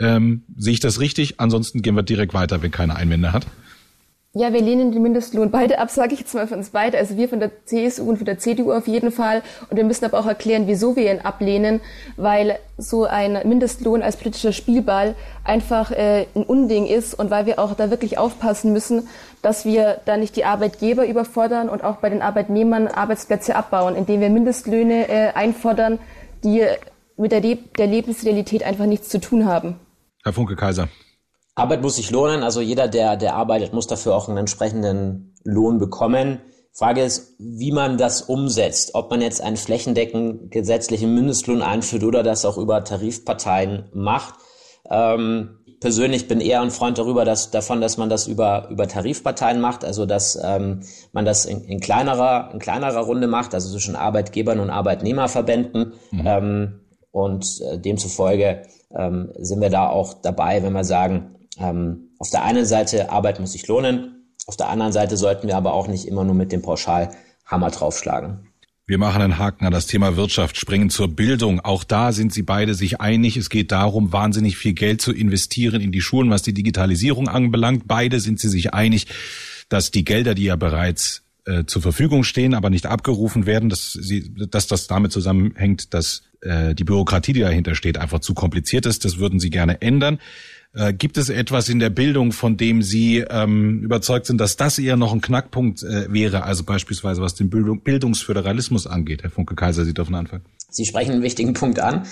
Ähm, sehe ich das richtig? Ansonsten gehen wir direkt weiter, wenn keine Einwände hat. Ja, wir lehnen den Mindestlohn beide ab, sage ich jetzt mal für uns beide. Also wir von der CSU und von der CDU auf jeden Fall. Und wir müssen aber auch erklären, wieso wir ihn ablehnen, weil so ein Mindestlohn als politischer Spielball einfach äh, ein Unding ist und weil wir auch da wirklich aufpassen müssen, dass wir da nicht die Arbeitgeber überfordern und auch bei den Arbeitnehmern Arbeitsplätze abbauen, indem wir Mindestlöhne äh, einfordern, die mit der, Le der Lebensrealität einfach nichts zu tun haben. Herr Funke Kaiser. Arbeit muss sich lohnen, also jeder, der, der arbeitet, muss dafür auch einen entsprechenden Lohn bekommen. Frage ist, wie man das umsetzt, ob man jetzt einen flächendeckend gesetzlichen Mindestlohn einführt oder das auch über Tarifparteien macht. Ähm, persönlich bin eher ein Freund darüber, dass, davon, dass man das über, über Tarifparteien macht, also dass ähm, man das in, in, kleinerer, in kleinerer Runde macht, also zwischen Arbeitgebern und Arbeitnehmerverbänden. Mhm. Ähm, und äh, demzufolge ähm, sind wir da auch dabei, wenn wir sagen, ähm, auf der einen Seite, Arbeit muss sich lohnen, auf der anderen Seite sollten wir aber auch nicht immer nur mit dem Pauschalhammer draufschlagen. Wir machen einen Haken an das Thema Wirtschaft, springen zur Bildung. Auch da sind Sie beide sich einig. Es geht darum, wahnsinnig viel Geld zu investieren in die Schulen, was die Digitalisierung anbelangt. Beide sind sie sich einig, dass die Gelder, die ja bereits äh, zur Verfügung stehen, aber nicht abgerufen werden, dass, sie, dass das damit zusammenhängt, dass äh, die Bürokratie, die dahinter steht, einfach zu kompliziert ist. Das würden Sie gerne ändern. Äh, gibt es etwas in der Bildung, von dem Sie ähm, überzeugt sind, dass das eher noch ein Knackpunkt äh, wäre, also beispielsweise was den Bildung, Bildungsföderalismus angeht? Herr Funke-Kaiser, Sie dürfen anfangen. Sie sprechen einen wichtigen Punkt an.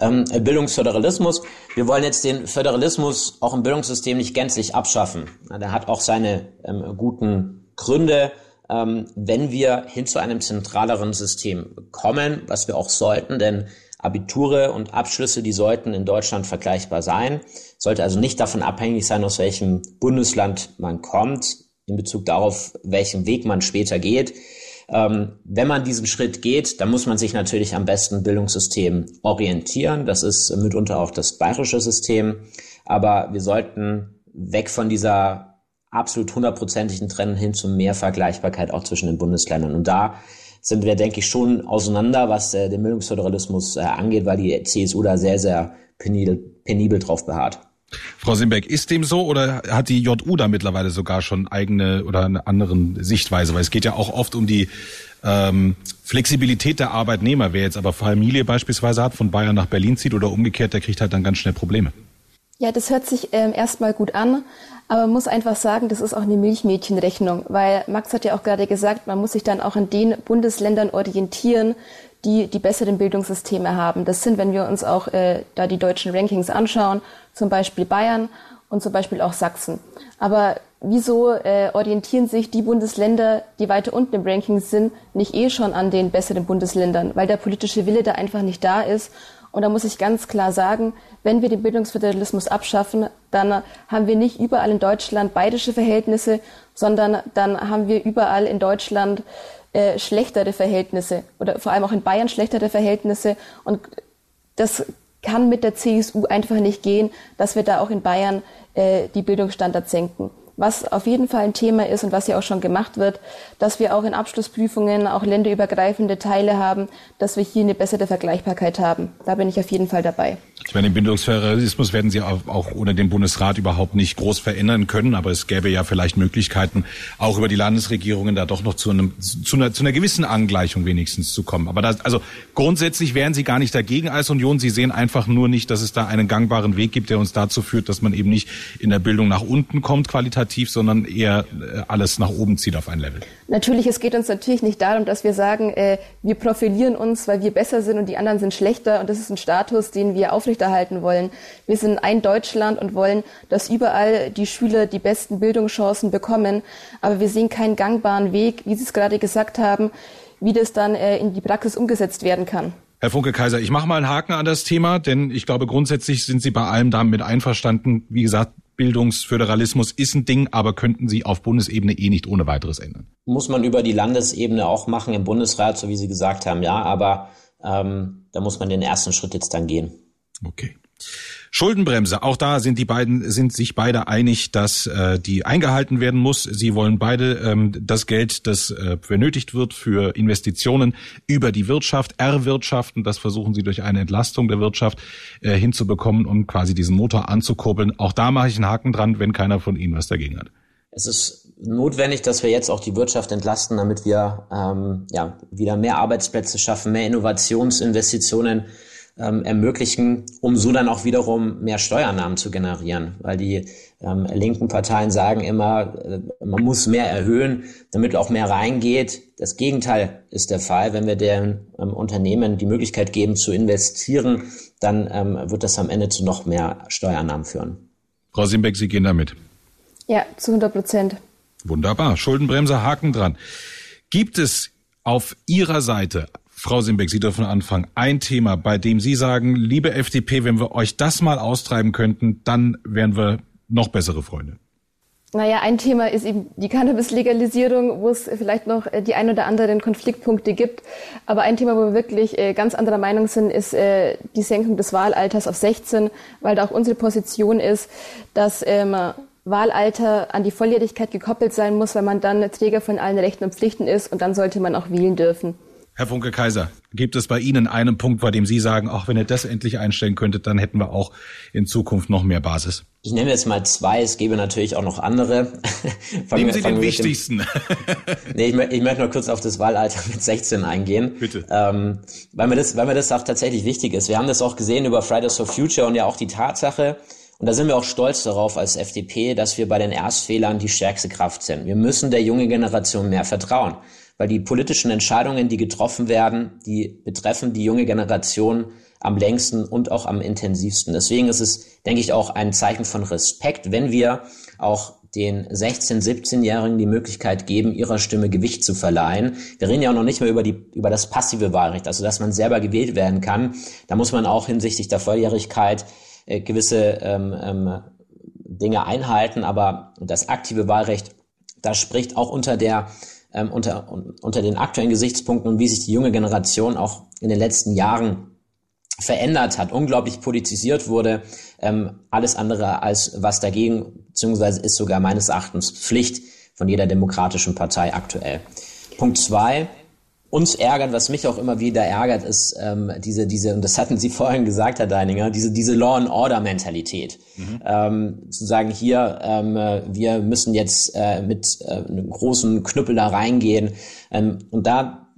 Ähm, Bildungsföderalismus. Wir wollen jetzt den Föderalismus auch im Bildungssystem nicht gänzlich abschaffen. Der hat auch seine ähm, guten Gründe. Ähm, wenn wir hin zu einem zentraleren System kommen, was wir auch sollten, denn Abiture und Abschlüsse, die sollten in Deutschland vergleichbar sein. Sollte also nicht davon abhängig sein, aus welchem Bundesland man kommt, in Bezug darauf, welchen Weg man später geht. Ähm, wenn man diesen Schritt geht, dann muss man sich natürlich am besten Bildungssystem orientieren. Das ist mitunter auch das bayerische System. Aber wir sollten weg von dieser absolut hundertprozentigen Trennung hin zu mehr Vergleichbarkeit auch zwischen den Bundesländern. Und da sind wir, denke ich, schon auseinander, was äh, den Bildungsföderalismus äh, angeht, weil die CSU da sehr, sehr penibel, penibel drauf beharrt. Frau Simbeck, ist dem so oder hat die JU da mittlerweile sogar schon eigene oder eine anderen Sichtweise? Weil es geht ja auch oft um die ähm, Flexibilität der Arbeitnehmer. Wer jetzt aber Familie beispielsweise hat, von Bayern nach Berlin zieht oder umgekehrt, der kriegt halt dann ganz schnell Probleme. Ja, das hört sich ähm, erstmal gut an, aber man muss einfach sagen, das ist auch eine Milchmädchenrechnung, weil Max hat ja auch gerade gesagt, man muss sich dann auch an den Bundesländern orientieren, die die besseren Bildungssysteme haben. Das sind, wenn wir uns auch äh, da die deutschen Rankings anschauen, zum Beispiel Bayern und zum Beispiel auch Sachsen. Aber wieso äh, orientieren sich die Bundesländer, die weiter unten im Ranking sind, nicht eh schon an den besseren Bundesländern, weil der politische Wille da einfach nicht da ist und da muss ich ganz klar sagen, wenn wir den Bildungsföderalismus abschaffen, dann haben wir nicht überall in Deutschland bayerische Verhältnisse, sondern dann haben wir überall in Deutschland äh, schlechtere Verhältnisse oder vor allem auch in Bayern schlechtere Verhältnisse. Und das kann mit der CSU einfach nicht gehen, dass wir da auch in Bayern äh, die Bildungsstandards senken. Was auf jeden Fall ein Thema ist und was ja auch schon gemacht wird, dass wir auch in Abschlussprüfungen auch länderübergreifende Teile haben, dass wir hier eine bessere Vergleichbarkeit haben. Da bin ich auf jeden Fall dabei. Ich meine, den Bildungsföderalismus werden Sie auch ohne den Bundesrat überhaupt nicht groß verändern können, aber es gäbe ja vielleicht Möglichkeiten, auch über die Landesregierungen da doch noch zu, einem, zu, einer, zu einer gewissen Angleichung wenigstens zu kommen. Aber das, also grundsätzlich wären Sie gar nicht dagegen als Union. Sie sehen einfach nur nicht, dass es da einen gangbaren Weg gibt, der uns dazu führt, dass man eben nicht in der Bildung nach unten kommt qualitativ, sondern eher äh, alles nach oben zieht auf ein Level. Natürlich, es geht uns natürlich nicht darum, dass wir sagen, äh, wir profilieren uns, weil wir besser sind und die anderen sind schlechter. Und das ist ein Status, den wir aufrechterhalten aufrechterhalten wollen. Wir sind ein Deutschland und wollen, dass überall die Schüler die besten Bildungschancen bekommen. Aber wir sehen keinen gangbaren Weg, wie Sie es gerade gesagt haben, wie das dann äh, in die Praxis umgesetzt werden kann. Herr Funke Kaiser, ich mache mal einen Haken an das Thema, denn ich glaube grundsätzlich sind Sie bei allem damit einverstanden. Wie gesagt, Bildungsföderalismus ist ein Ding, aber könnten Sie auf Bundesebene eh nicht ohne weiteres ändern. Muss man über die Landesebene auch machen im Bundesrat, so wie Sie gesagt haben, ja, aber ähm, da muss man den ersten Schritt jetzt dann gehen. Okay. Schuldenbremse, auch da sind die beiden, sind sich beide einig, dass äh, die eingehalten werden muss. Sie wollen beide ähm, das Geld, das äh, benötigt wird für Investitionen über die Wirtschaft, erwirtschaften. Das versuchen sie durch eine Entlastung der Wirtschaft äh, hinzubekommen, um quasi diesen Motor anzukurbeln. Auch da mache ich einen Haken dran, wenn keiner von Ihnen was dagegen hat. Es ist notwendig, dass wir jetzt auch die Wirtschaft entlasten, damit wir ähm, ja, wieder mehr Arbeitsplätze schaffen, mehr Innovationsinvestitionen ähm, ermöglichen, um so dann auch wiederum mehr Steuernahmen zu generieren. Weil die ähm, linken Parteien sagen immer, äh, man muss mehr erhöhen, damit auch mehr reingeht. Das Gegenteil ist der Fall. Wenn wir den ähm, Unternehmen die Möglichkeit geben zu investieren, dann ähm, wird das am Ende zu noch mehr Steuernahmen führen. Frau Simbeck, Sie gehen damit. Ja, zu 100 Prozent. Wunderbar. Schuldenbremse, Haken dran. Gibt es auf Ihrer Seite Frau Simbeck, Sie dürfen anfangen. Ein Thema, bei dem Sie sagen, liebe FDP, wenn wir euch das mal austreiben könnten, dann wären wir noch bessere Freunde. Naja, ein Thema ist eben die Cannabis-Legalisierung, wo es vielleicht noch äh, die ein oder anderen Konfliktpunkte gibt. Aber ein Thema, wo wir wirklich äh, ganz anderer Meinung sind, ist äh, die Senkung des Wahlalters auf 16, weil da auch unsere Position ist, dass ähm, Wahlalter an die Volljährigkeit gekoppelt sein muss, weil man dann Träger von allen Rechten und Pflichten ist und dann sollte man auch wählen dürfen. Herr Funke Kaiser, gibt es bei Ihnen einen Punkt, bei dem Sie sagen, auch wenn ihr das endlich einstellen könntet, dann hätten wir auch in Zukunft noch mehr Basis? Ich nehme jetzt mal zwei, es gäbe natürlich auch noch andere. Nehmen Sie den wichtigsten. nee, ich, ich, möchte nur kurz auf das Wahlalter mit 16 eingehen. Bitte. Ähm, weil, mir das, weil mir das auch tatsächlich wichtig ist. Wir haben das auch gesehen über Fridays for Future und ja auch die Tatsache, und da sind wir auch stolz darauf als FDP, dass wir bei den Erstfehlern die stärkste Kraft sind. Wir müssen der jungen Generation mehr vertrauen weil die politischen Entscheidungen, die getroffen werden, die betreffen die junge Generation am längsten und auch am intensivsten. Deswegen ist es, denke ich, auch ein Zeichen von Respekt, wenn wir auch den 16-, 17-Jährigen die Möglichkeit geben, ihrer Stimme Gewicht zu verleihen. Wir reden ja auch noch nicht mehr über, die, über das passive Wahlrecht, also dass man selber gewählt werden kann. Da muss man auch hinsichtlich der Volljährigkeit äh, gewisse ähm, ähm, Dinge einhalten, aber das aktive Wahlrecht, das spricht auch unter der ähm, unter, unter den aktuellen Gesichtspunkten und wie sich die junge Generation auch in den letzten Jahren verändert hat, unglaublich politisiert wurde, ähm, alles andere als was dagegen, beziehungsweise ist sogar meines Erachtens Pflicht von jeder demokratischen Partei aktuell. Punkt zwei, uns ärgert, was mich auch immer wieder ärgert, ist ähm, diese, diese, und das hatten Sie vorhin gesagt, Herr Deininger, diese, diese Law and Order Mentalität. Mhm. Ähm, zu sagen, hier, ähm, wir müssen jetzt äh, mit äh, einem großen Knüppel da reingehen. Ähm, und da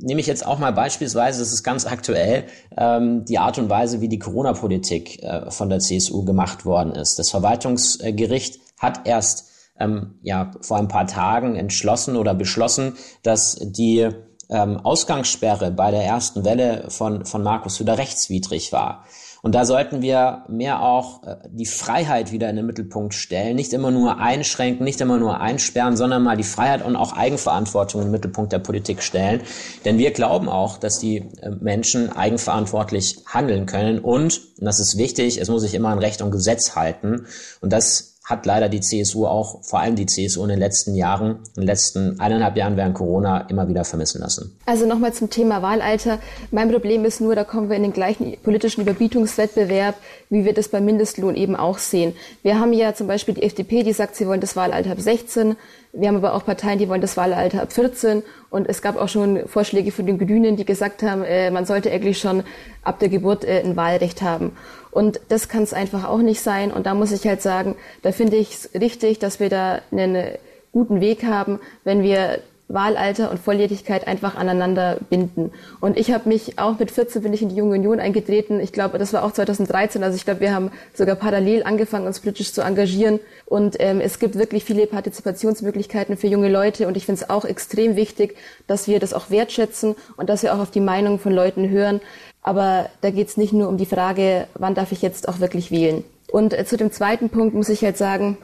nehme ich jetzt auch mal beispielsweise, das ist ganz aktuell, ähm, die Art und Weise, wie die Corona-Politik äh, von der CSU gemacht worden ist. Das Verwaltungsgericht hat erst ähm, ja vor ein paar Tagen entschlossen oder beschlossen, dass die ähm, Ausgangssperre bei der ersten Welle von, von Markus Söder rechtswidrig war. Und da sollten wir mehr auch äh, die Freiheit wieder in den Mittelpunkt stellen, nicht immer nur einschränken, nicht immer nur einsperren, sondern mal die Freiheit und auch Eigenverantwortung in den Mittelpunkt der Politik stellen. Denn wir glauben auch, dass die äh, Menschen eigenverantwortlich handeln können und, und das ist wichtig, es muss sich immer an Recht und Gesetz halten. Und das hat leider die CSU auch, vor allem die CSU in den letzten Jahren, in den letzten eineinhalb Jahren während Corona immer wieder vermissen lassen. Also nochmal zum Thema Wahlalter. Mein Problem ist nur, da kommen wir in den gleichen politischen Überbietungswettbewerb, wie wir das beim Mindestlohn eben auch sehen. Wir haben ja zum Beispiel die FDP, die sagt, sie wollen das Wahlalter ab 16. Wir haben aber auch Parteien, die wollen das Wahlalter ab 14. Und es gab auch schon Vorschläge von den Grünen, die gesagt haben, äh, man sollte eigentlich schon ab der Geburt äh, ein Wahlrecht haben. Und das kann es einfach auch nicht sein. Und da muss ich halt sagen, da finde ich es richtig, dass wir da einen guten Weg haben, wenn wir Wahlalter und Volljährigkeit einfach aneinander binden. Und ich habe mich auch mit 14 bin ich in die Junge Union eingetreten. Ich glaube, das war auch 2013. Also ich glaube, wir haben sogar parallel angefangen, uns politisch zu engagieren. Und ähm, es gibt wirklich viele Partizipationsmöglichkeiten für junge Leute. Und ich finde es auch extrem wichtig, dass wir das auch wertschätzen und dass wir auch auf die Meinung von Leuten hören. Aber da geht es nicht nur um die Frage, wann darf ich jetzt auch wirklich wählen. Und äh, zu dem zweiten Punkt muss ich halt sagen,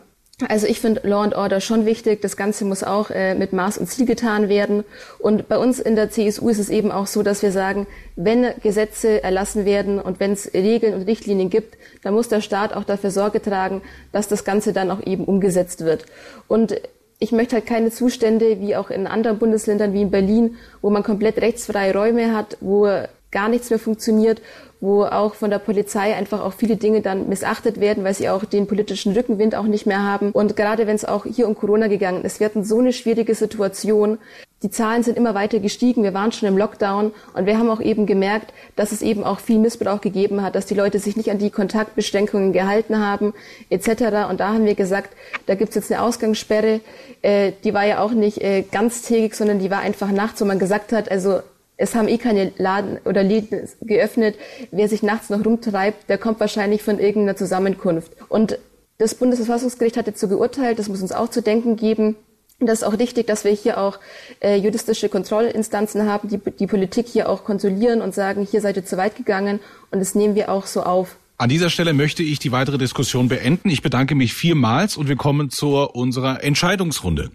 also ich finde Law and Order schon wichtig. Das Ganze muss auch äh, mit Maß und Ziel getan werden. Und bei uns in der CSU ist es eben auch so, dass wir sagen, wenn Gesetze erlassen werden und wenn es Regeln und Richtlinien gibt, dann muss der Staat auch dafür Sorge tragen, dass das Ganze dann auch eben umgesetzt wird. Und ich möchte halt keine Zustände wie auch in anderen Bundesländern wie in Berlin, wo man komplett rechtsfreie Räume hat, wo gar nichts mehr funktioniert, wo auch von der Polizei einfach auch viele Dinge dann missachtet werden, weil sie auch den politischen Rückenwind auch nicht mehr haben. Und gerade wenn es auch hier um Corona gegangen ist, wir hatten so eine schwierige Situation. die Zahlen sind immer weiter gestiegen. Wir waren schon im Lockdown und wir haben auch eben gemerkt, dass es eben auch viel Missbrauch gegeben hat, dass die Leute sich nicht an die Kontaktbeschränkungen gehalten haben etc. Und da haben wir gesagt, da gibt's jetzt eine Ausgangssperre. Äh, die war ja auch nicht äh, ganztägig, sondern die war einfach nachts, wo man gesagt hat, also es haben eh keine Laden oder Läden geöffnet. Wer sich nachts noch rumtreibt, der kommt wahrscheinlich von irgendeiner Zusammenkunft. Und das Bundesverfassungsgericht hat so geurteilt, das muss uns auch zu denken geben. Das ist auch wichtig, dass wir hier auch äh, juristische Kontrollinstanzen haben, die die Politik hier auch kontrollieren und sagen, hier seid ihr zu weit gegangen und das nehmen wir auch so auf. An dieser Stelle möchte ich die weitere Diskussion beenden. Ich bedanke mich vielmals und wir kommen zu unserer Entscheidungsrunde.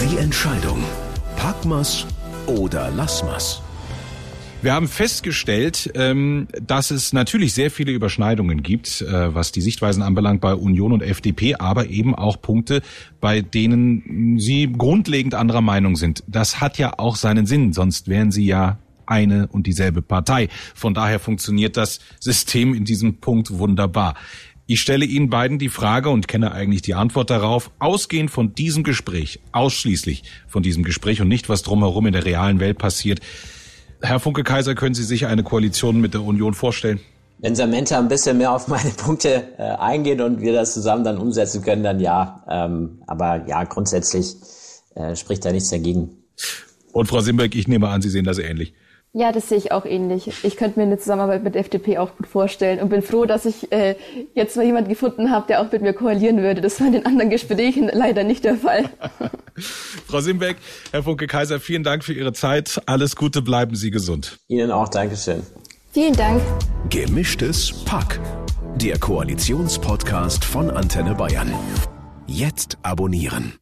Die Entscheidung. Packmas oder Lassmas? Wir haben festgestellt, ähm, dass es natürlich sehr viele Überschneidungen gibt, äh, was die Sichtweisen anbelangt bei Union und FDP, aber eben auch Punkte, bei denen sie grundlegend anderer Meinung sind. Das hat ja auch seinen Sinn, sonst wären sie ja eine und dieselbe Partei. Von daher funktioniert das System in diesem Punkt wunderbar. Ich stelle Ihnen beiden die Frage und kenne eigentlich die Antwort darauf, ausgehend von diesem Gespräch, ausschließlich von diesem Gespräch und nicht, was drumherum in der realen Welt passiert. Herr Funke Kaiser, können Sie sich eine Koalition mit der Union vorstellen? Wenn Samantha ein bisschen mehr auf meine Punkte äh, eingeht und wir das zusammen dann umsetzen können, dann ja. Ähm, aber ja, grundsätzlich äh, spricht da nichts dagegen. Und Frau Simberg, ich nehme an, Sie sehen das ähnlich. Ja, das sehe ich auch ähnlich. Ich könnte mir eine Zusammenarbeit mit der FDP auch gut vorstellen und bin froh, dass ich äh, jetzt mal jemanden gefunden habe, der auch mit mir koalieren würde. Das war in den anderen Gesprächen leider nicht der Fall. Frau Simbeck, Herr Funke Kaiser, vielen Dank für Ihre Zeit. Alles Gute, bleiben Sie gesund. Ihnen auch, Dankeschön. Vielen Dank. Gemischtes Pack. Der Koalitionspodcast von Antenne Bayern. Jetzt abonnieren.